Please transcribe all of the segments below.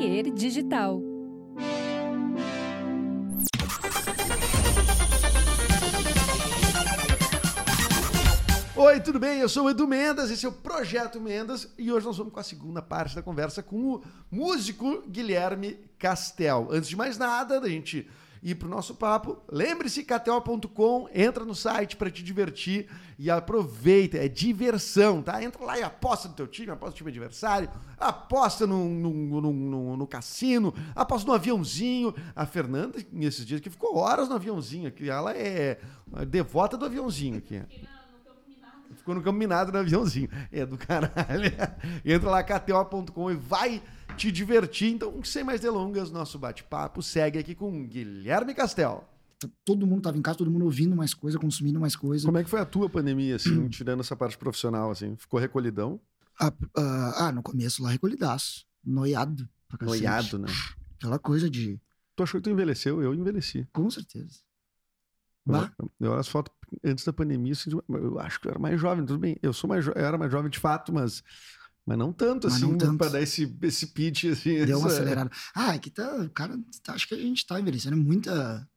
Atelier Digital. Oi, tudo bem? Eu sou o Edu Mendes, esse é o Projeto Mendes e hoje nós vamos com a segunda parte da conversa com o músico Guilherme Castel. Antes de mais nada, da gente ir pro nosso papo, lembre-se KTO.com, entra no site para te divertir e aproveita, é diversão, tá? Entra lá e aposta no teu time, aposta no time adversário, aposta no, no, no, no, no cassino, aposta no aviãozinho. A Fernanda, nesses dias, que ficou horas no aviãozinho aqui, ela é devota do aviãozinho aqui. Ficou no campo minado no aviãozinho. É do caralho. Entra lá, kto.com e vai te divertir. Então, sem mais delongas, nosso bate-papo segue aqui com Guilherme Castel. Todo mundo tava em casa, todo mundo ouvindo mais coisa, consumindo mais coisa. Como é que foi a tua pandemia, assim, tirando essa parte profissional, assim? Ficou recolhidão? Ah, ah, ah, no começo lá, recolhidaço. Noiado. Noiado, né? Aquela coisa de. Tu achou que tu envelheceu? Eu envelheci. Com certeza. Bah. Eu, eu olho as fotos antes da pandemia, assim, eu acho que eu era mais jovem, tudo bem. Eu sou mais jo- eu era mais jovem de fato, mas, mas não tanto, Mas assim, pra dar esse, esse pitch, assim. Deu uma acelerada. Ah, é que tá. Cara, tá- acho que a gente tá envelhecendo. É muita.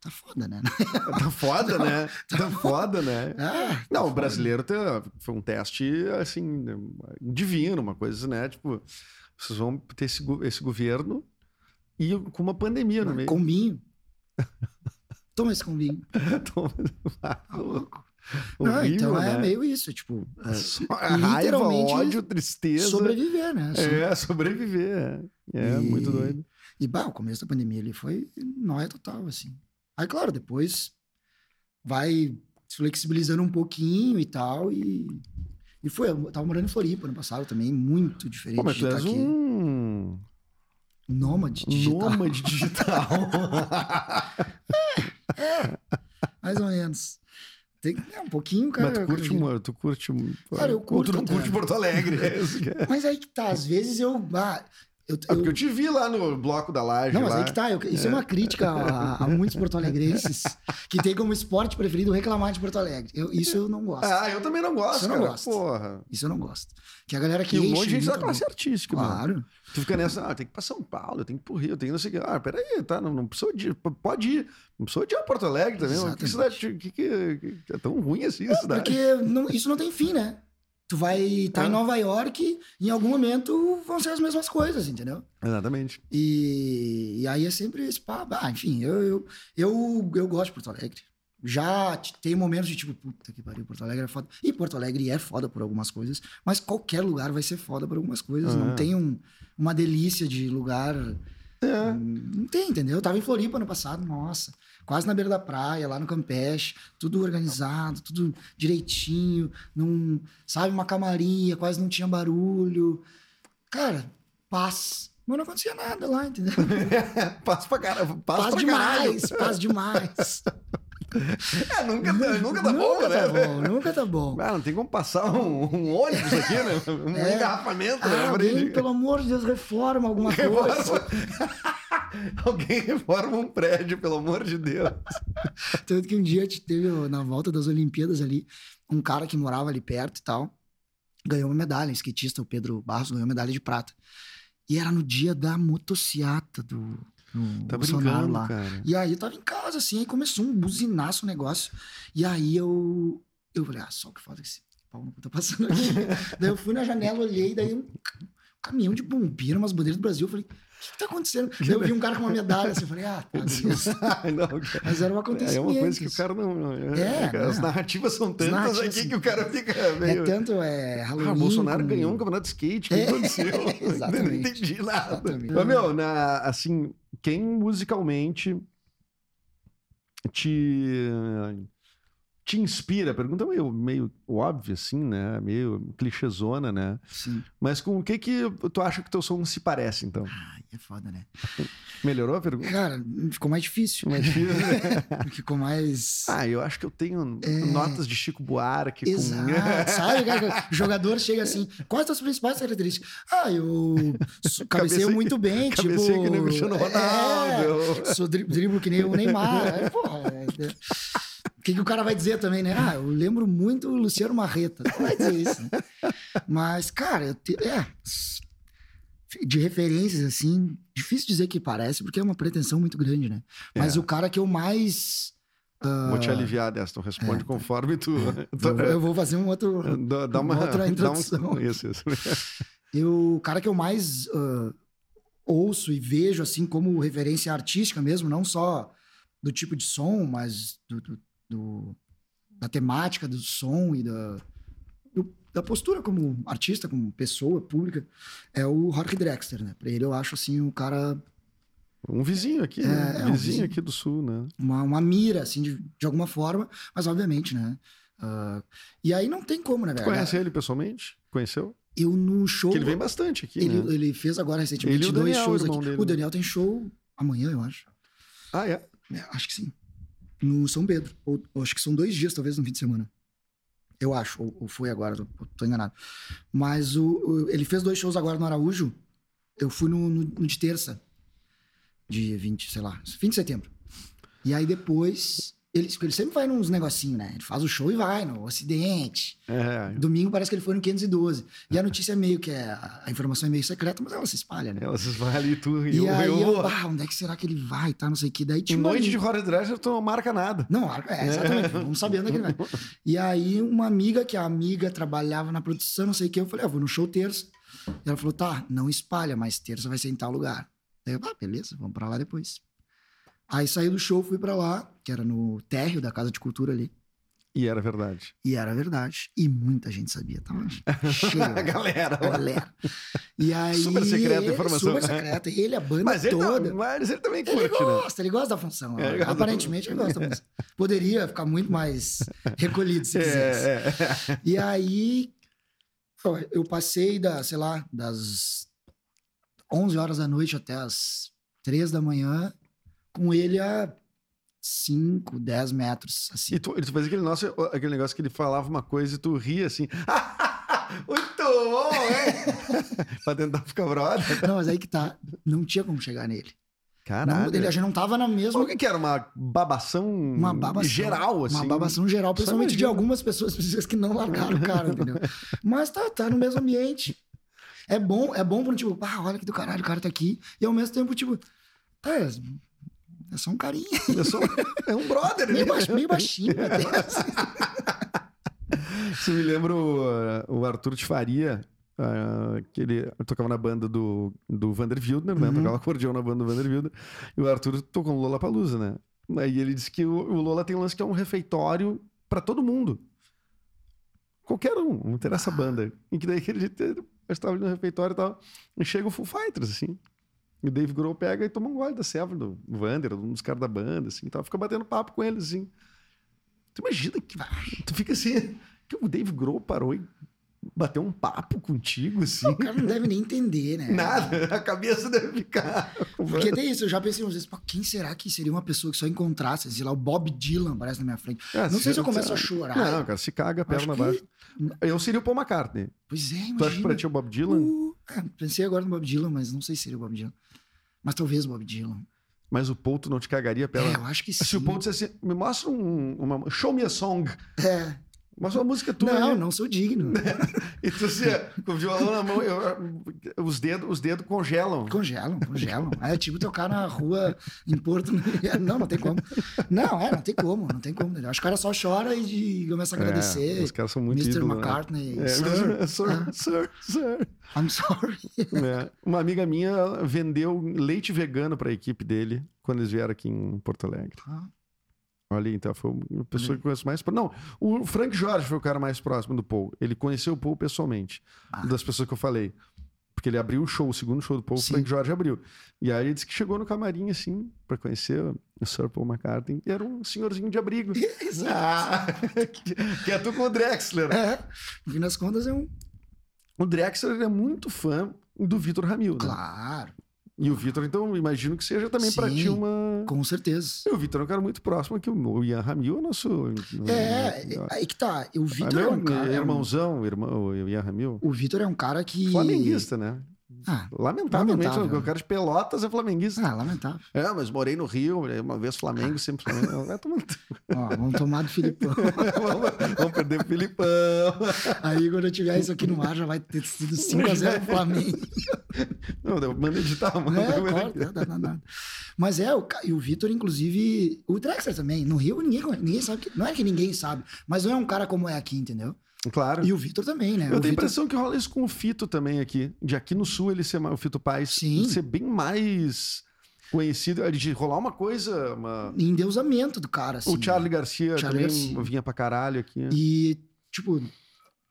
Tá foda, né? Tá foda, né? Tá foda, né? Ah, Não, o foda. brasileiro tem- foi um teste, assim, divino, uma coisa, né? Tipo, vocês vão ter esse, esse governo e com uma pandemia no meio. Combinho. Toma esse combinho. Tá louco. Não, Horrível, então é né? meio isso. Tipo, é, Só Raiva, literalmente ódio, tristeza. sobreviver, né? Assim. É, sobreviver. É, é E- muito doido. E, bah, o começo da pandemia ali foi nóia total, assim. Aí, claro, depois vai se flexibilizando um pouquinho e tal, e... E foi, eu tava morando em Floripa ano passado também, muito diferente Pô, mas de estar és aqui. um Nômade digital. nômade digital. Mais ou menos. Tem que é, um pouquinho, cara. mas tu curte, uma, tu curte... um- Cara, eu Ou curto tu não curte Porto Alegre. É isso que é. Mas aí que tá, às vezes eu... Ah, eu, Ah, porque eu te vi lá no bloco da laje. Não, mas lá. aí que tá. eu- isso é. uma crítica a, a muitos porto-alegrenses que tem como esporte preferido reclamar de Porto Alegre. Eu- isso eu não gosto. Ah, eu também não gosto, Você não cara. gosta. Porra. Isso eu não gosto. Que a galera que Que um monte de gente da muito a classe artística, mano. Claro. Tu fica nessa, ah, tem que ir pra São Paulo, tem que ir pro Rio, tem que não sei o que. Ah, peraí, tá? Não, não precisa de. Pode ir. Não precisa de ir a Porto Alegre também. Que cidade. Que, que, que é tão ruim assim a cidade? Porque não- isso não tem fim, né? Tu vai estar Ah. em Nova York em algum momento vão ser as mesmas coisas, entendeu? Exatamente. E, e aí é sempre esse papo. Ah, enfim, eu, eu, eu, eu gosto de Porto Alegre. Já tem momentos de tipo, puta que pariu, Porto Alegre é foda. E Porto Alegre é foda por algumas coisas, mas qualquer lugar vai ser foda por algumas coisas. Ah. Não tem um- uma delícia de lugar. É. Não tem, entendeu? Eu tava em Floripa ano passado, nossa, quase na beira da praia, lá no Campeche, tudo organizado, tudo direitinho, num, sabe, uma camarinha, quase não tinha barulho. Cara, paz. Mas não acontecia nada lá, entendeu? Passa pra cara. Passa Paz pra caralho. demais, paz demais. É, nunca, tá- nunca tá bom, nunca né? tá bom, nunca tá bom. Ah, não tem como passar um, um ônibus aqui, né? Um É. engarrafamento, né? Ah, ele- alguém, pelo amor de Deus, reforma alguma coisa. Alguém reforma um prédio, pelo amor de Deus. Tanto que um dia te- teve na volta das Olimpíadas ali, um cara que morava ali perto e tal, ganhou uma medalha, um skatista, o Pedro Barros, ganhou medalha de prata. E era no dia da motociata do, do Tá Bolsonaro lá. cara. E aí eu tava em casa, assim, aí começou um buzinaço o negócio. E aí eu, eu falei, ah, só que foda que esse pau cu tá passando aqui. daí eu fui na janela, olhei, daí um ca- caminhão de bombeiro, umas bandeiras do Brasil, eu falei, que, que tá acontecendo? Eu vi um cara com uma medalha, assim, eu falei, ah, tá, não. Mas era um É acontecimento. uma coisa que o cara não. não- É, cara, As né? narrativas são tantas narrativas aqui que o cara fica meio. É tanto, é, Halloween... Ah, o Bolsonaro como- ganhou um campeonato de skate, o que É, aconteceu? Eu não exatamente. entendi nada. Exatamente. Mas, meu, na, assim, quem musicalmente te, te inspira? Pergunta meio, meio óbvia, assim, né? Meio clichêzona, né? Sim. Mas com o que que tu acha que teu som se parece, então? Ai, é foda, né? Melhorou a pergunta? Cara, ficou mais difícil. Mais difícil, né? Ficou mais... Ah, eu acho que eu tenho É. notas de Chico Buarque com... Exato, sabe? cara? O jogador chega assim, quais as principais características? Ah, eu cabeceio muito bem, tipo... cabeceio que nem o Cristiano Ronaldo. É, sou dri driblo que nem o Neymar. Porra, é, é. Que, que o cara vai dizer também, né? Ah, eu lembro muito o Luciano Marreta. Não vai dizer isso, né? Mas, cara, eu te- é... de referências, assim, difícil dizer que parece, porque é uma pretensão muito grande, né? Mas É. o cara que eu mais. ah, Vou te aliviar dessa, tu responde é, conforme tu. eu, vou- eu vou fazer um outro. Dá, dá uma, uma outra dá um- introdução. isso, isso. Eu, o cara que eu mais ah, ouço e vejo, assim, como referência artística mesmo, não só do tipo de som, mas do, do- do- da temática do som e da, do- da postura como artista, como pessoa pública, é o Jorge Drexler, né? Pra ele eu acho, assim, um cara, Um vizinho aqui, É, né? é um vizinho, vizinho. aqui do sul, né? uma, uma mira, assim, de, de alguma forma, mas obviamente, né? Ah, e aí não tem como, né, velho? conhece ele pessoalmente? Conheceu? Eu no show... Porque ele vem bastante aqui, ele, né? ele fez agora recentemente Ele dois Daniel, shows aqui. dele, o né? Daniel tem show amanhã, eu acho. Ah, é? É, acho que sim. No São Pedro. Ou, acho que são dois dias, talvez, no fim de semana. Eu acho. Ou, ou foi agora, tô, tô enganado. Mas o, o- ele fez dois shows agora no Araújo. Eu fui no, no- no de terça. De 20, sei lá, fim de setembro. E aí depois. Ele, ele sempre vai nos negocinhos, né? Ele faz o show e vai no Ocidente. É. Domingo parece que ele foi no 512. E a notícia é meio que é. A informação é meio secreta, mas ela se espalha, né? É, Vocês vão ali, tu e E eu. aí eu ah, onde é que será que ele vai? Tá, não sei o que. Daí uma noite de Horror Dresser, tu não marca nada. Não, é, exatamente. Vamos saber onde é que ele vai. E aí, uma amiga, que a amiga trabalhava na produção, não sei o que, eu falei, ah, vou no show terça. E ela falou, tá, não espalha, mas terça vai ser em tal lugar. Daí eu, ah, beleza, vamos pra lá depois. Aí saí do show, fui pra lá, que era no térreo da Casa de Cultura ali. E era verdade. E era verdade. E muita gente sabia, tava cheio. A galera. a galera. E aí, Super secreta a ele- informação. Super secreta. Ele, a banda Mas ele, toda. tá, mas ele também Ele curte, né? gosta, ele gosta da função. É, ele gosta da Aparentemente, ele gosta da função. Poderia ficar muito mais recolhido se quisesse. É, é. E aí, eu passei da, sei lá, das 11 horas da noite até as 3 da manhã com ele a 5, 10 metros, assim. E tu, tu fazia aquele, nosso, aquele negócio que ele falava uma coisa e tu ria assim. Muito bom, hein? pra tentar ficar brother. Não, mas aí que tá, não tinha como chegar nele. Não, Caralho. ele, a gente não tava na mesma... O que, que era? Uma babação, Uma babação. geral, assim? Uma babação geral, principalmente de algumas pessoas, pessoas que não largaram o cara, entendeu? Mas tá, tá no mesmo ambiente. É bom, é bom pro tipo, ah, olha que do caralho, o cara tá aqui. E ao mesmo tempo, tipo, tá, é é só um carinha. Eu sou- é um brother. Meio, né? baixo, meio baixinho. Você me lembra o, o Arthur de Faria, uh, que ele tocava na banda do, do Vander Wildner, né? Uhum. Tocava acordeão na banda do Vander Wildner. E o Arthur tocou no Lola Palusa, né? Aí ele disse que o, o Lola tem um lance que é um refeitório pra todo mundo. Qualquer um, não interessa a banda. E que daí que ele estava ali no refeitório e tal. E chega o Full Fighters, assim. E o Dave Grohl pega e toma um gole da selva do Vander, um dos caras da banda, assim, e tal. Fica batendo papo com eles, assim. Tu imagina que tu fica assim, que o Dave Grohl parou e bateu um papo contigo, assim. O cara não deve nem entender, né? Nada, a cabeça deve ficar. Porque tem isso, eu já pensei umas vezes, quem será que seria uma pessoa que só encontrasse, sei lá, o Bob Dylan aparece na minha frente. Ah, não sei se eu começo a chorar. Não, cara, se caga perna que- abaixo. Eu seria o Paul McCartney. Pois é, Tu acha que imagina. pra ti é o Bob Dylan? Uh, é, pensei agora no Bob Dylan, mas não sei se seria o Bob Dylan. Mas talvez o Bob Dylan. Mas o tu não te cagaria a perna? É, eu acho que sim. Se o Paul dissesse assim, me mostra um, uma... Show me a song. É. Mostra uma música tua Não, não sou digno. E tu assim, com o violão na mão, eu- os dedos os dedos congelam. Congelam, congelam. É tipo tocar na rua em Porto. Não, não tem como. Não, é, não tem como, não tem como. Acho que o cara só chora e começa a agradecer. É, os caras são muito Mr. né? McCartney. É, Sir, sir, Ah. sir, sir. I'm sorry. É. Uma amiga minha vendeu leite vegano para a equipe dele quando eles vieram aqui em Porto Alegre. Ah, Olha, aí, então foi uma pessoa Olha que eu conheço mais. Não, o Frank Jorge foi o cara mais próximo do Paul. Ele conheceu o Paul pessoalmente. Ah. Das pessoas que eu falei. Porque ele abriu o show, o segundo show do Paul, o Sim. Frank Jorge abriu. E aí ele disse que chegou no camarim, assim, para conhecer o Sir Paul McCartney. E era um senhorzinho de abrigo. Exato. que, que é tu com o Drexler. É, no fim das contas é um. O Drexler é muito fã do Vitor Ramil, né? E o Vitor, então, imagino que seja também para ti uma. com certeza. E o Vitor é um cara muito próximo aqui. O Ian Ramil é nosso. É, aí que tá. O Ah, Vitor é um cara. é irmãozão, irmão, o Ian Ramil. O Vitor é um cara que. Flamenguista, né? Ah, Lamentavelmente, lamentável. o cara de Pelotas é flamenguista. ah, lamentável. É, mas morei no Rio, uma vez Flamengo, sempre Flamengo. Vai tomando- Ó, vamos tomar do Filipão. vamos, vamos perder o Filipão. Aí quando eu tiver isso aqui no ar, já vai ter sido 5x0 pro Flamengo. Não, eu mando editar, mano. É, corta, dá. Mas é, o, e o Vitor, inclusive, o Drexler também. No Rio, ninguém, ninguém sabe. Que, não é que ninguém sabe, mas não é um cara como é aqui, entendeu? Claro. E o Vitor também, né? Eu o tenho a Vitor, impressão que rola isso com o Fito também aqui. De aqui no sul ele ser o Fito Paz Sim. ser bem mais conhecido, de rolar uma coisa. uma- endeusamento do cara, assim. o Charlie Garcia Charlie também Garcia. vinha pra caralho aqui. E, tipo,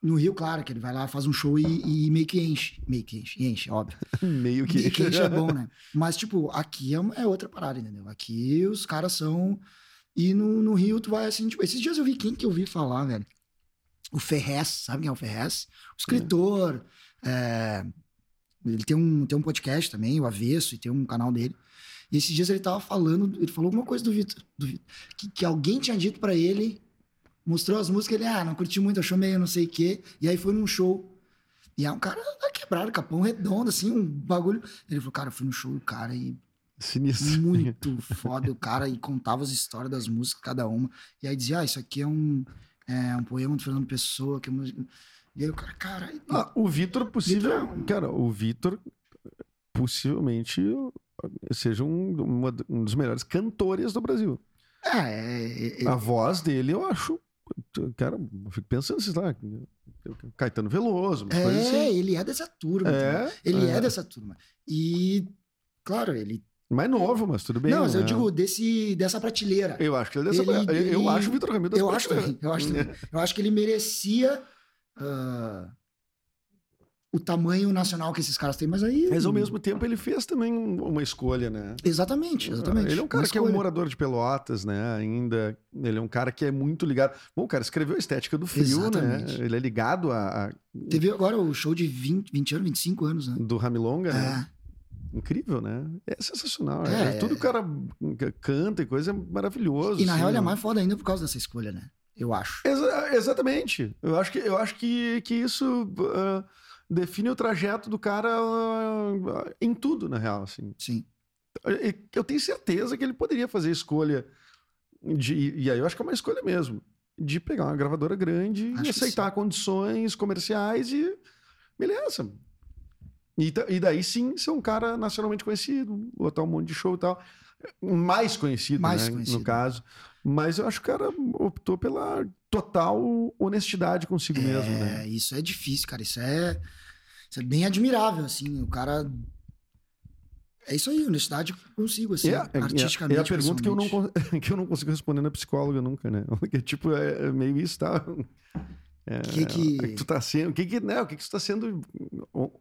no Rio, claro, que ele vai lá, faz um show e, e meio que enche. Meio que enche, enche, óbvio. Meio que. Meio que enche é bom, né? Mas, tipo, aqui é, uma- é outra parada, entendeu? Aqui os caras são. E no, no Rio, tu vai assim, tipo, esses dias eu vi quem que eu vi falar, velho. O Ferrez, sabe quem é o Ferrez? O escritor. é, ele tem um, tem um podcast também, o Avesso, e tem um canal dele. E esses dias ele tava falando, ele falou alguma coisa do Vitor. do Vitor, que, que alguém tinha dito pra ele, mostrou as músicas, ele, ah, não curti muito, achou meio não sei o quê. E aí foi num show. E é um cara da quebrada, capão redondo, assim, um bagulho. Ele falou, cara, eu fui no show do cara e Sinistro. muito foda. O cara e contava as histórias das músicas, cada uma. E aí dizia, ah, isso aqui é um, é um poema do Fernando Pessoa. Que é música... E aí o cara, cara. Ah, o Vitor, possível. Vitor- Cara, o Vitor possivelmente seja um, uma- um dos melhores cantores do Brasil. É, é, é, A voz dele, eu acho. Cara, eu fico pensando, sei lá, Caetano Veloso, é, assim. ele é dessa turma. É, Ele é. é. dessa turma. E, claro, ele. Mais novo, mas tudo bem. não, mas eu né? digo desse, dessa prateleira. Eu acho que ele é dessa. Ele- eu, eu ele- acho o Vitor Ramiro dessa Eu acho eu acho. Eu acho que ele merecia ah, o tamanho nacional que esses caras têm, mas aí. Mas ao mesmo tempo ele fez também um- uma escolha, né? Exatamente, exatamente. Ele é um cara Uma que é um morador de Pelotas, né? Ainda. Ele é um cara que é muito ligado. Bom, o cara escreveu a estética do frio, Exatamente. né? Ele é ligado a, a- Teve agora o show de 20, 20 anos, 25 anos, né? do Ramilonga, né? Incrível, né? É sensacional. É, É, tudo que o cara canta e coisa é maravilhoso. E na assim, real ele é né? mais foda ainda por causa dessa escolha, né? Eu acho. Exa- exatamente. Eu acho que, eu acho que, que isso ah, define o trajeto do cara ah, em tudo, na real. Assim. Sim. Eu tenho certeza que ele poderia fazer a escolha de. E aí eu acho que é uma escolha mesmo. De pegar uma gravadora grande Acho e aceitar condições comerciais e. Beleza. E, e daí sim ser um cara nacionalmente conhecido, botar um monte de show e tal. Mais conhecido, Mais né, conhecido. no caso. Mas eu acho que o cara optou pela total honestidade consigo mesmo, né? É, isso é difícil, cara. Isso é, isso é bem admirável, assim. O cara. É isso aí, honestidade consigo, assim, É, é- é- artisticamente. é a pergunta que eu, não, que eu não consigo responder na psicóloga nunca, né? Porque, tipo, é é meio isso, tá? É, Que que- é tu tá sendo, o que que, né, o que que tu tá sendo,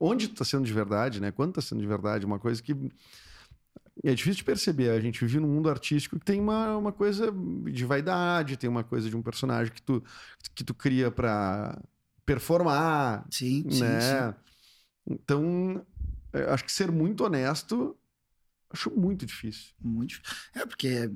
onde tu tá sendo de verdade, né? Quando tá sendo de verdade, uma coisa que é difícil de perceber. A gente vive num mundo artístico que tem uma, uma coisa de vaidade, tem uma coisa de um personagem que tu, que tu cria pra performar, Sim, sim, né? sim. Então, eu acho que ser muito honesto, acho muito difícil. Muito. É, porque.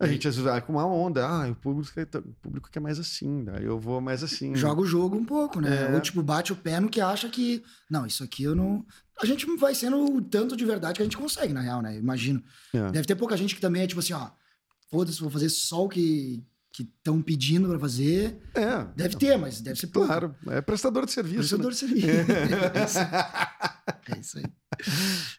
A gente às vezes vai com uma onda, ah, o público, quer- o público quer mais assim, daí eu vou mais assim. Joga o jogo um pouco, né? É. Ou, tipo, bate o pé no que acha que. Não, isso aqui eu não. A gente vai sendo o tanto de verdade que a gente consegue, na real, né? Imagino. É. Deve ter pouca gente que também é tipo assim, ó. Foda-se, vou fazer só o que estão pedindo pra fazer. É, Deve ter, mas deve ser pouco. claro, é prestador de serviço. Prestador né? de serviço. É isso. É isso aí.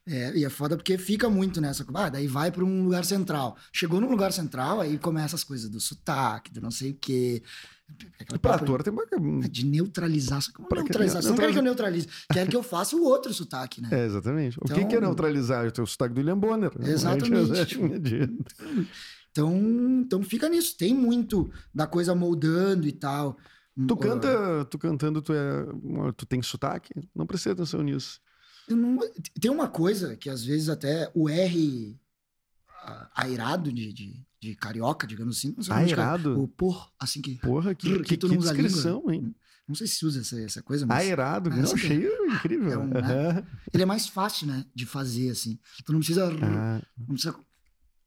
É, e é foda porque fica muito nessa. Ah, daí vai pra um lugar central. Chegou num lugar central, aí começa as coisas do sotaque, do não sei o quê. Aquela Pra ator tem uma... de neutralizar. Como Pra Você não quer que eu neutralize. Quer que eu faça o outro sotaque, né? É, exatamente. O que, Então- que é neutralizar? O teu sotaque do William Bonner. Exatamente, Então, então fica nisso. Tem muito da coisa moldando e tal. Tu Uh, canta, tu cantando, tu, é, tu tem sotaque? Não prestei atenção nisso. Não- tem uma coisa que às vezes até o R ah, airado de, de, de carioca, digamos assim. Não sei Airado? O por, assim que. Porra, que, que, que tu que não usa a língua. descrição, hein? Não sei se usa essa, essa coisa, mas. Aerado, É, não, assim achei incrível. é um, né? Ele é mais fácil, né? De fazer, assim. Tu não precisa. Ah, Não precisa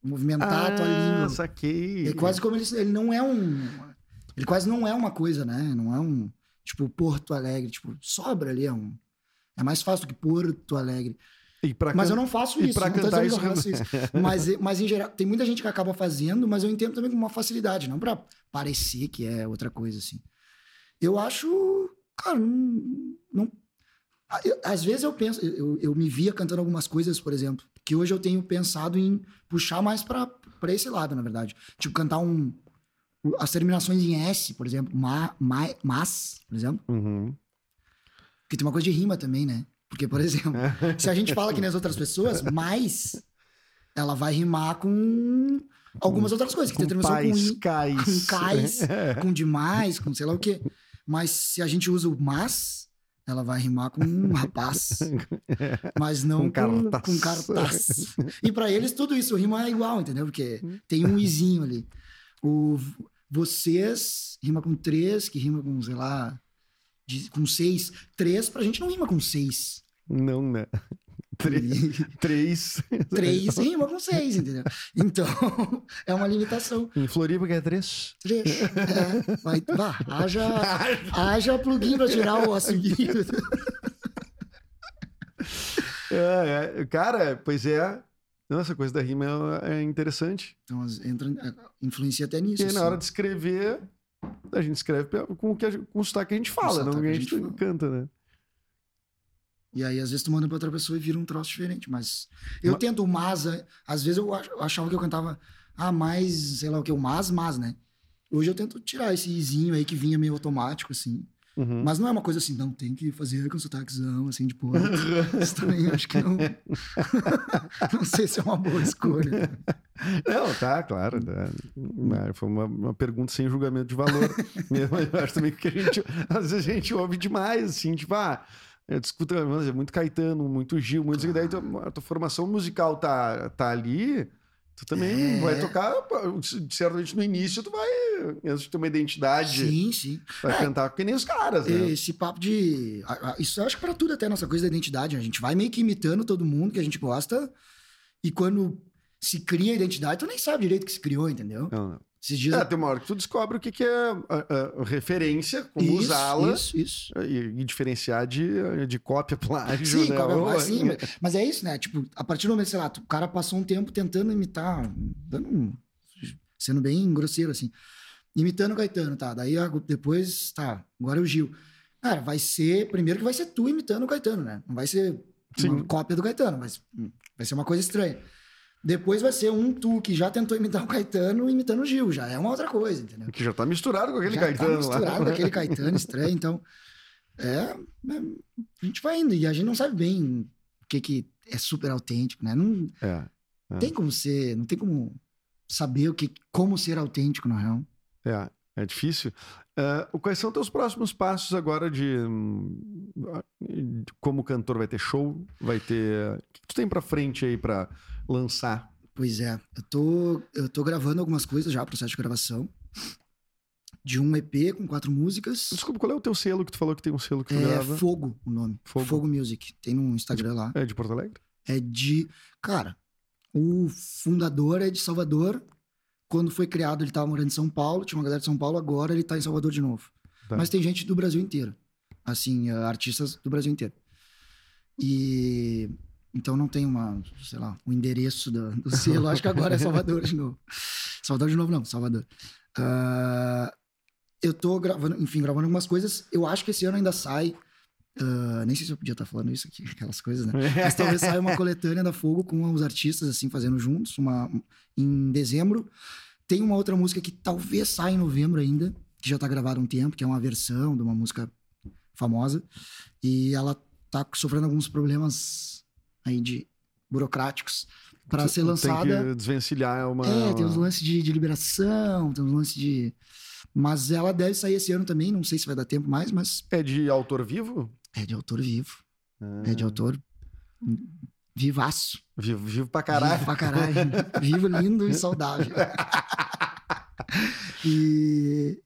movimentar a tua língua. ah, saquei. É quase como ele, ele não é um. Ele quase não é uma coisa, né? Não é um. Tipo, Porto Alegre. Tipo, sobra ali, é um. É mais fácil do que Porto Alegre. E Mas eu não faço e isso. pra não cantar eu isso- faço isso. Mas, mas em geral, tem muita gente que acaba fazendo, mas eu entendo também com uma facilidade, não pra parecer que é outra coisa assim. Eu acho, cara, não, não- eu- às vezes eu penso, eu, eu me via cantando algumas coisas, por exemplo, que hoje eu tenho pensado em puxar mais pra esse lado, na verdade. Tipo, cantar um as terminações em S, por exemplo, ma, ma, mas, por exemplo, Uhum. Que tem uma coisa de rima também, né? Porque, por exemplo, se a gente fala que nem as outras pessoas, mais ela vai rimar com algumas outras coisas. Que tem Com terminação pais, com, cais. com cais, É. com demais, com sei lá o quê. Mas se a gente usa o mas, ela vai rimar com um rapaz. Mas não Com com, cartaz. com cartaz. E pra eles tudo isso rima é igual, entendeu? Porque tem um izinho ali. O vocês rima com três, que rima com, sei lá, de- com seis. Três pra gente não rima com seis. Não, né? Três. Três. Três rima com seis, entendeu? Então, é uma limitação. Em Floripa, que é três. Três. É, vai, vá, haja, haja plugin pra tirar o assobio. É, é. Cara, pois é. Não, essa coisa da rima é é interessante. Então, entra, é, influencia até nisso. E aí, na assim. hora de escrever, a gente escreve com o, que gente- com o sotaque que a gente fala, não que a gente, fala. canta, né? E aí, às vezes, tu manda pra outra pessoa e vira um troço diferente. Mas eu Ma- tento o mas, é, às vezes eu achava que eu cantava, ah, mais, sei lá o que, o mas, mas, né? Hoje eu tento tirar esse izinho aí que vinha meio automático, assim. Uhum. Mas não é uma coisa assim, não, tem que fazer com sotaquezão, assim, de porra. Isso também acho que não. não sei se é uma boa escolha. Não, tá, claro. né? Foi uma, uma pergunta sem julgamento de valor. Mesmo, eu acho também que a gente, às vezes a gente ouve demais, assim, tipo, ah, eu escuto é muito Caetano, muito Gil, muito. Daí tua- a tua formação musical tá, tá ali, tu também É. vai tocar, certamente no início tu vai, antes de ter uma identidade, Sim, sim. vai É. cantar que nem os caras, né? Esse papo de. Isso eu acho que pra tudo até, nossa coisa da identidade. A gente vai meio que imitando todo mundo que a gente gosta. E quando se cria a identidade, tu nem sabe direito que se criou, entendeu? Não, não. Esses dias. É, tem uma hora que tu descobre o que, que é a- a referência, como usá-la Isso, isso. e, e diferenciar de, de cópia, plágio, Sim, né? Ou- mas, sim, mas- mas é isso, né? Tipo, a partir do momento, sei lá, o cara passou um tempo tentando imitar, dando sendo bem grosseiro, assim. Imitando o Caetano, tá? Daí a- depois, tá, agora é o Gil. Cara, vai ser. Primeiro que vai ser tu imitando o Caetano, né? Não vai ser uma Sim. cópia do Caetano, mas hum, vai ser uma coisa estranha. Depois vai ser um tu que já tentou imitar o Caetano imitando o Gil. Já é uma outra coisa, entendeu? Que já tá misturado com aquele já Caetano tá lá. misturado com aquele Caetano estranho, então é, é, a gente vai indo e a gente não sabe bem o que que é super autêntico, né? Não É, É. tem como ser, não tem como saber o que como ser autêntico na real. é, é difícil. É, quais são teus próximos passos agora de, hum, de como cantor? Vai ter show? Vai ter. O que tu tem pra frente aí pra lançar? Pois é, eu tô eu tô gravando algumas coisas já, processo de gravação de um EP com quatro músicas. Desculpa, qual é o teu selo que tu falou que tem um selo que tu É grava? Fogo o nome. Fogo. Fogo. Music. Tem no Instagram lá. É de Porto Alegre? É de. Cara, o fundador é de Salvador. Quando foi criado, ele tava morando em São Paulo, tinha uma galera de São Paulo, agora ele tá em Salvador de novo. Tá. Mas tem gente do Brasil inteiro. Assim, eh, artistas do Brasil inteiro. E. Então não tem uma, sei lá, o endereço do, do selo. Acho que agora é Salvador de novo. Salvador de novo, não, Salvador. Ah, eu tô gravando, enfim, gravando algumas coisas. Eu acho que esse ano ainda sai. ah, nem sei se eu podia estar falando isso aqui, aquelas coisas, né? Mas talvez saia uma coletânea da Fogo com os artistas, assim, fazendo juntos, uma, em dezembro. Tem uma outra música que talvez saia em novembro ainda, que já tá gravada há um tempo, que é uma versão de uma música famosa. E ela tá sofrendo alguns problemas aí de burocráticos para ser lançada. Tem que desvencilhar uma. É, tem uns lances de, de liberação, tem uns lances de. Mas ela deve sair esse ano também, não sei se vai dar tempo mais, mas É de autor vivo? é de autor vivo. É Ah, de autor vivaço. Vivo, vivo pra caralho. Vivo pra caralho. Vivo, lindo e saudável. e,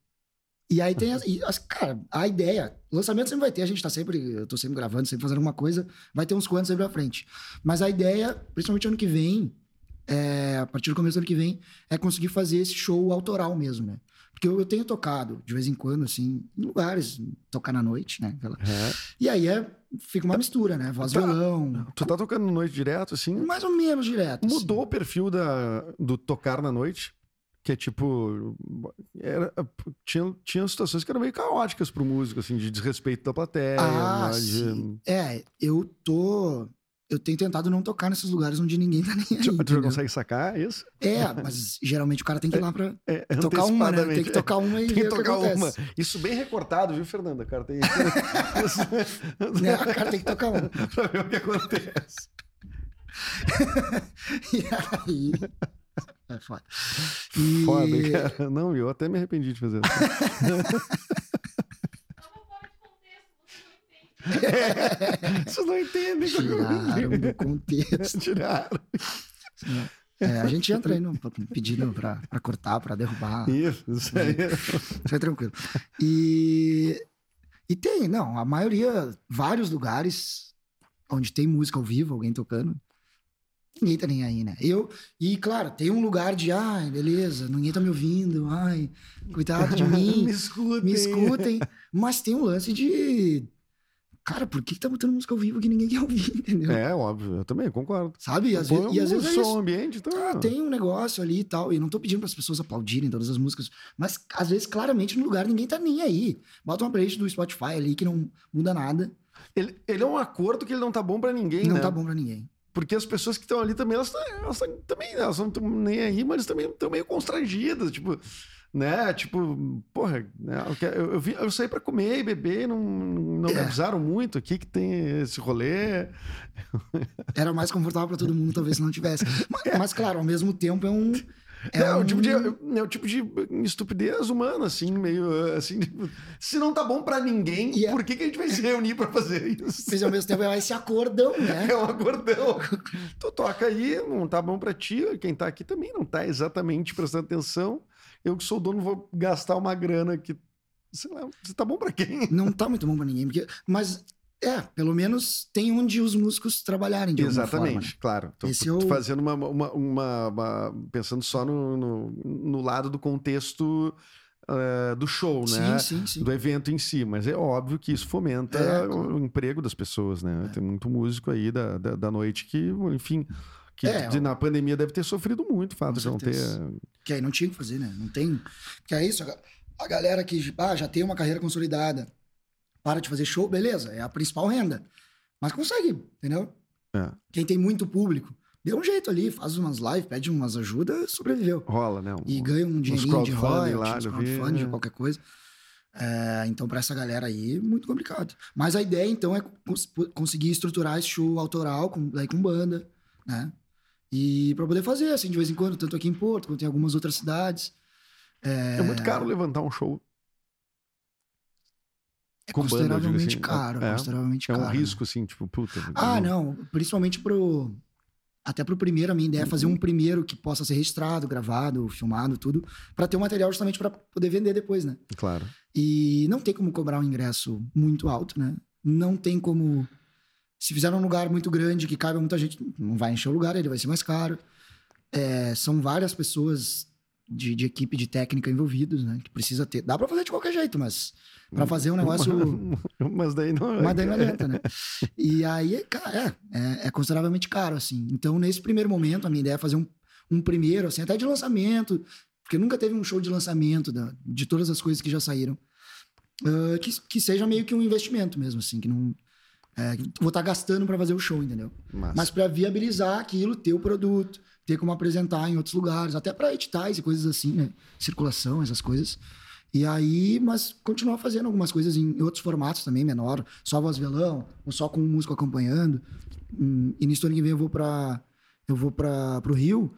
e aí tem as, e Cara, a ideia. Lançamento sempre vai ter, a gente tá sempre. Eu tô sempre gravando, sempre fazendo alguma coisa. Vai ter uns quantos sempre à frente. Mas a ideia, principalmente ano que vem, é, a partir do começo do ano que vem, é conseguir fazer esse show autoral mesmo, né? Porque eu, eu tenho tocado, de vez em quando, assim, em lugares, tocar na noite, né? aquela- É. E aí é, fica uma mistura, né? Voz Tá. violão. Tu tá tocando noite direto, assim? Mais ou menos direto. assim. Mudou o perfil da, do tocar na noite? Que é tipo. Era, tinha, tinha situações que eram meio caóticas pro músico, assim, de desrespeito da plateia. Ah, né, de- sim. É, eu tô. Eu tenho tentado não tocar nesses lugares onde ninguém tá nem aí. Tu, entendeu? consegue sacar isso? É, mas geralmente o cara tem que ir lá pra É, tocar uma, né? Tem que tocar uma e Tem que ver o que tocar uma. Isso bem recortado, viu, Fernanda? Cara, tem. Né? O cara tem que tocar uma. pra ver o que acontece. E aí. É foda. E... Foda, cara. Não, eu até me arrependi de fazer isso. Vocês não entendem. Tiraram do contexto. Tiraram. É, a gente entra aí no, pedindo pra, pra cortar, pra derrubar. Isso, isso aí. Fica tranquilo. E, e tem, não, a maioria, vários lugares onde tem música ao vivo, alguém tocando, ninguém tá nem aí, né? Eu, e claro, tem um lugar de, ai, beleza, ninguém tá me ouvindo, ai, coitado de mim, Me escutem. me escutem. Mas tem um lance de, cara, por que, que tá botando música ao vivo que ninguém quer ouvir, entendeu? É, óbvio, eu também concordo. Sabe? Às, vezes, e às vezes é isso. ambiente, então. Ah, tem um negócio ali e tal. E não tô pedindo para as pessoas aplaudirem todas as músicas, mas às vezes, claramente, no lugar ninguém tá nem aí. Bota uma playlist do Spotify ali que não muda nada. Ele, ele é um acordo que ele não tá bom pra ninguém, não né? tá bom pra ninguém. Porque as pessoas que estão ali também, elas, tão- elas tão- também, elas não estão nem aí, mas também estão meio constrangidas, tipo, né? Tipo, porra, né? eu, eu, vi- eu saí pra comer e beber, não, não me avisaram muito aqui que tem esse rolê. Era mais confortável pra todo mundo, talvez, se não tivesse. Mas, mas, claro, ao mesmo tempo é um. É, É, um... o tipo de, é o tipo de estupidez humana, assim, meio assim. tipo, se não tá bom pra ninguém, é- por que, que a gente vai se reunir pra fazer isso? Mas ao mesmo tempo é esse acordão, né? É um acordão. tu toca aí, não tá bom pra ti. Quem tá aqui também não tá exatamente prestando atenção. Eu que sou dono vou gastar uma grana que. Sei lá, você tá bom pra quem? Não tá muito bom pra ninguém. Porque... Mas, é, pelo menos tem onde os músicos trabalharem de alguma Exatamente, forma. né? claro. Tô, Esse tô é fazendo uma, uma, uma- uma- Pensando só no, no, no lado do contexto eh, do show, né? Sim, sim, sim. do evento em si, mas é óbvio que isso fomenta É, o- emprego das pessoas, né? É. Tem muito músico aí da, da, da noite que, enfim, que É, na pandemia deve ter sofrido muito o fato de não ter. Que aí não tinha o que fazer, né? Não tem. Que é isso, a galera que ah, já tem uma carreira consolidada, para de fazer show, beleza, é a principal renda. Mas consegue, entendeu? É. Quem tem muito público, deu um jeito ali, faz umas lives, pede umas ajudas, sobreviveu. Rola, né? E ganha um dinheirinho de royalties, lá, vi, crowdfunding, é. qualquer coisa. É, então, pra essa galera aí, muito complicado. Mas a ideia, então, é cons- conseguir estruturar esse show autoral, com, daí com banda, né? E pra poder fazer, assim, de vez em quando, tanto aqui em Porto, quanto em algumas outras cidades. É muito caro levantar um show. É com banda, consideravelmente assim, caro, é, consideravelmente É um caro. risco, assim, tipo, puta. Ah, não. Principalmente pro. Até pro primeiro, a minha ideia é fazer um primeiro que possa ser registrado, gravado, filmado, tudo, pra ter um material justamente pra poder vender depois, né? Claro. E não tem como cobrar um ingresso muito alto, né? Não tem como. Se fizer num lugar muito grande que caiba muita gente, não vai encher o lugar, ele vai ser mais caro. É, são várias pessoas de, de equipe de técnica envolvidos, né? Que precisa ter. Dá pra fazer de qualquer jeito, mas pra fazer um negócio. Mas daí não. Mas daí não adianta, né? E aí, cara, é, é, é consideravelmente caro, assim. Então, nesse primeiro momento, a minha ideia é fazer um, um primeiro, assim, até de lançamento, porque nunca teve um show de lançamento da- de todas as coisas que já saíram. Ah, que, que seja meio que um investimento mesmo, assim, que não. é, vou estar gastando para fazer o show, entendeu? Mas para viabilizar aquilo, ter o produto, ter como apresentar em outros lugares, até para editais e coisas assim, né? Circulação, essas coisas. E aí, mas continuar fazendo algumas coisas em outros formatos também, menor, só voz violão, ou só com um músico acompanhando. Hum, E nisso ano que vem eu vou para eu vou para pro Rio,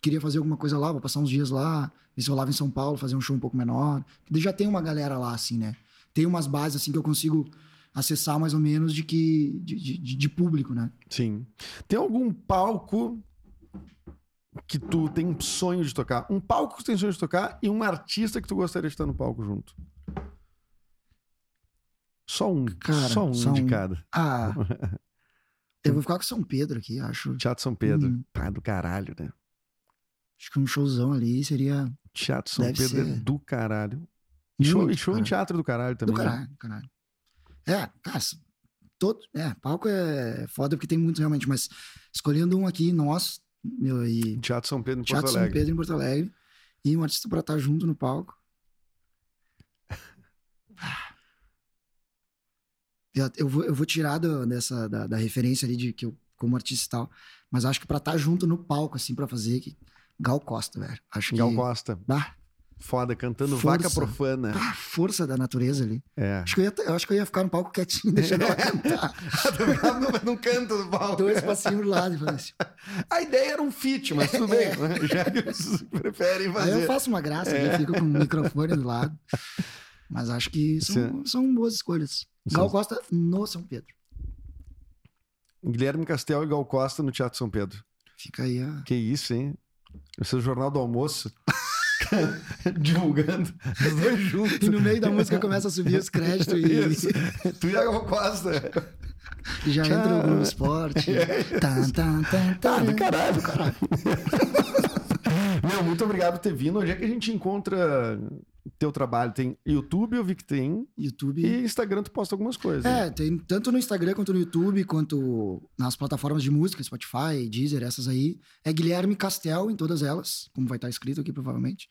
queria fazer alguma coisa lá, vou passar uns dias lá, ver se eu lavo em São Paulo, fazer um show um pouco menor. Já tem uma galera lá assim, né? Tem umas bases assim que eu consigo acessar mais ou menos de que de, de- de público, né? sim. Tem algum palco que tu tem sonho de tocar? Um palco que tu tem sonho de tocar e um artista que tu gostaria de estar no palco junto? Só um. Cara, só um só de um. cada. Ah, eu vou ficar com São Pedro aqui, acho. Teatro São Pedro. Hum. Pá, do caralho, né? Acho que um showzão ali seria Teatro São Deve Pedro é ser. do caralho. E show, e Muito, show em teatro do caralho também. do né? caralho, do caralho. É, cara, todo, é, palco é foda porque tem muitos realmente, mas escolhendo um aqui, nós, meu, e Teatro São Pedro em Teatro Porto São Alegre. Pedro em Porto Alegre, e um artista pra estar junto no palco. Eu, vou, eu vou tirar do- dessa, da, da referência ali de que eu, como artista e tal, mas acho que pra estar junto no palco, assim, pra fazer, que, Gal Costa, velho. Acho que. Gal Costa. Bah, Foda, cantando Força. vaca profana. bah, força da natureza ali. É. Acho que eu ia, eu acho que eu ia ficar no palco quietinho, deixando ela cantar. não, canta no palco. Dois passinhos do lado e assim. A ideia era um feat, mas tudo bem. né? Já que vocês preferem Aí eu fazer. faço uma graça, É. eu fico com o microfone do lado. Mas acho que são, são boas escolhas. Gal Sim. Costa no São Pedro. Guilherme Castel e Gal Costa no Teatro São Pedro. Fica aí a. Que isso, hein? Esse é o Jornal do Almoço. Divulgando os dois juntos. E no meio da música começa a subir os créditos e, Isso. Tu e a Costa. já entra o Tchau. Globo Esporte. Tan, tan, tan. Ah, do caralho, caralho. Meu, muito obrigado por ter vindo. Onde é que a gente encontra teu trabalho? Tem YouTube, eu vi que tem. YouTube. E Instagram tu posta algumas coisas. né? É, tem tanto no Instagram quanto no YouTube, quanto nas plataformas de música, Spotify, Deezer, essas aí. É Guilherme Castel em todas elas, como vai estar escrito aqui provavelmente.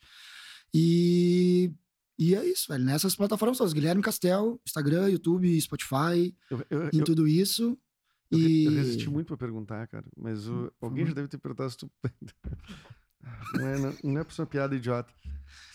E, e é isso, velho. Nessas plataformas todas, Guilherme Castel, Instagram, YouTube, Spotify, Eu, eu, em eu- tudo isso. eu E resisti muito pra perguntar, cara. Mas o- alguém favor. já deve ter perguntado se tu. Não é, não, não é por ser uma piada idiota.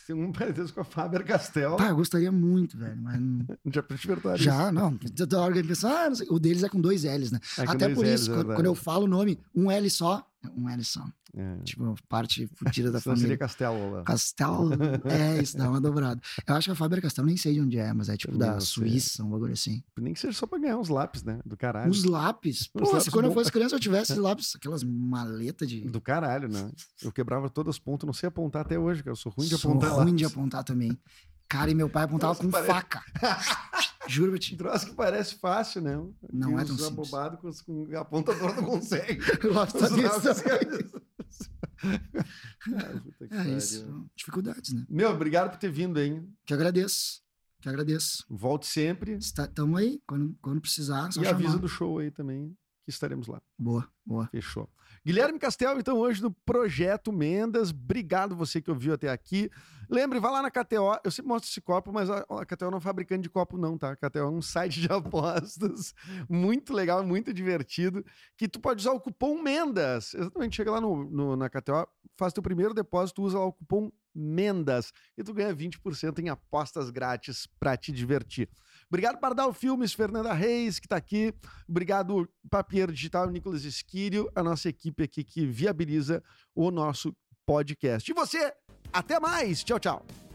Tem um parentesco com a Faber Castel. Pá, eu gostaria muito, velho, mas não- Já pra te perguntar isso. já, não. Que ele pensa, ah, não sei, o deles é com dois L's, né? É, Até por Ls, isso, é quando, eu falo o nome, um L só, é um L só. É. Tipo, parte fodida da família. seria Castelo lá. Castelo. É, isso dá uma dobrada. Eu acho que a Faber Castell nem sei de onde é, mas é tipo Também da. Suíça, um bagulho assim. Nem que seja só pra ganhar uns lápis, né? Do caralho. Os lápis. Pô, se lápis quando eu bom fosse criança eu tivesse lápis, aquelas maletas de. Do caralho, né? Eu quebrava todas as pontas, não sei apontar até hoje, cara. Eu sou ruim de Sou apontar ruim de apontar também. Cara, e meu pai apontava Nossa, com parece- faca. Juro pra ti. Troço que parece fácil, né? Não Que é tão simples. abobados com, com a apontadora não consegue. O lápis Os desse lápis, tamanho. Puta que É pariu. isso. Dificuldades, né? Meu, obrigado por ter vindo, hein? Que agradeço. Que agradeço. Volte sempre. Está, tamo aí. Quando, quando precisar, só E chamar. avisa do show aí também, que estaremos lá. Boa, boa. Fechou. Guilherme Castel, então, hoje no Projeto Mendas. Obrigado você que ouviu até aqui. Lembre, vá lá na KTO. Eu sempre mostro esse copo, mas a, a KTO não é fabricante de copo, não, tá? A KTO é um site de apostas muito legal, muito divertido, que tu pode usar o cupom Mendas. Exatamente, chega lá no, no- na KTO, faz teu primeiro depósito, usa lá o cupom Mendas e tu ganha 20% em apostas grátis pra te divertir. Obrigado Pardal Filmes, Fernanda Reis, que tá aqui. Obrigado Papier Digital, Nicolas Esquírio, a nossa equipe aqui que viabiliza o nosso podcast. E você, até mais. Tchau, tchau.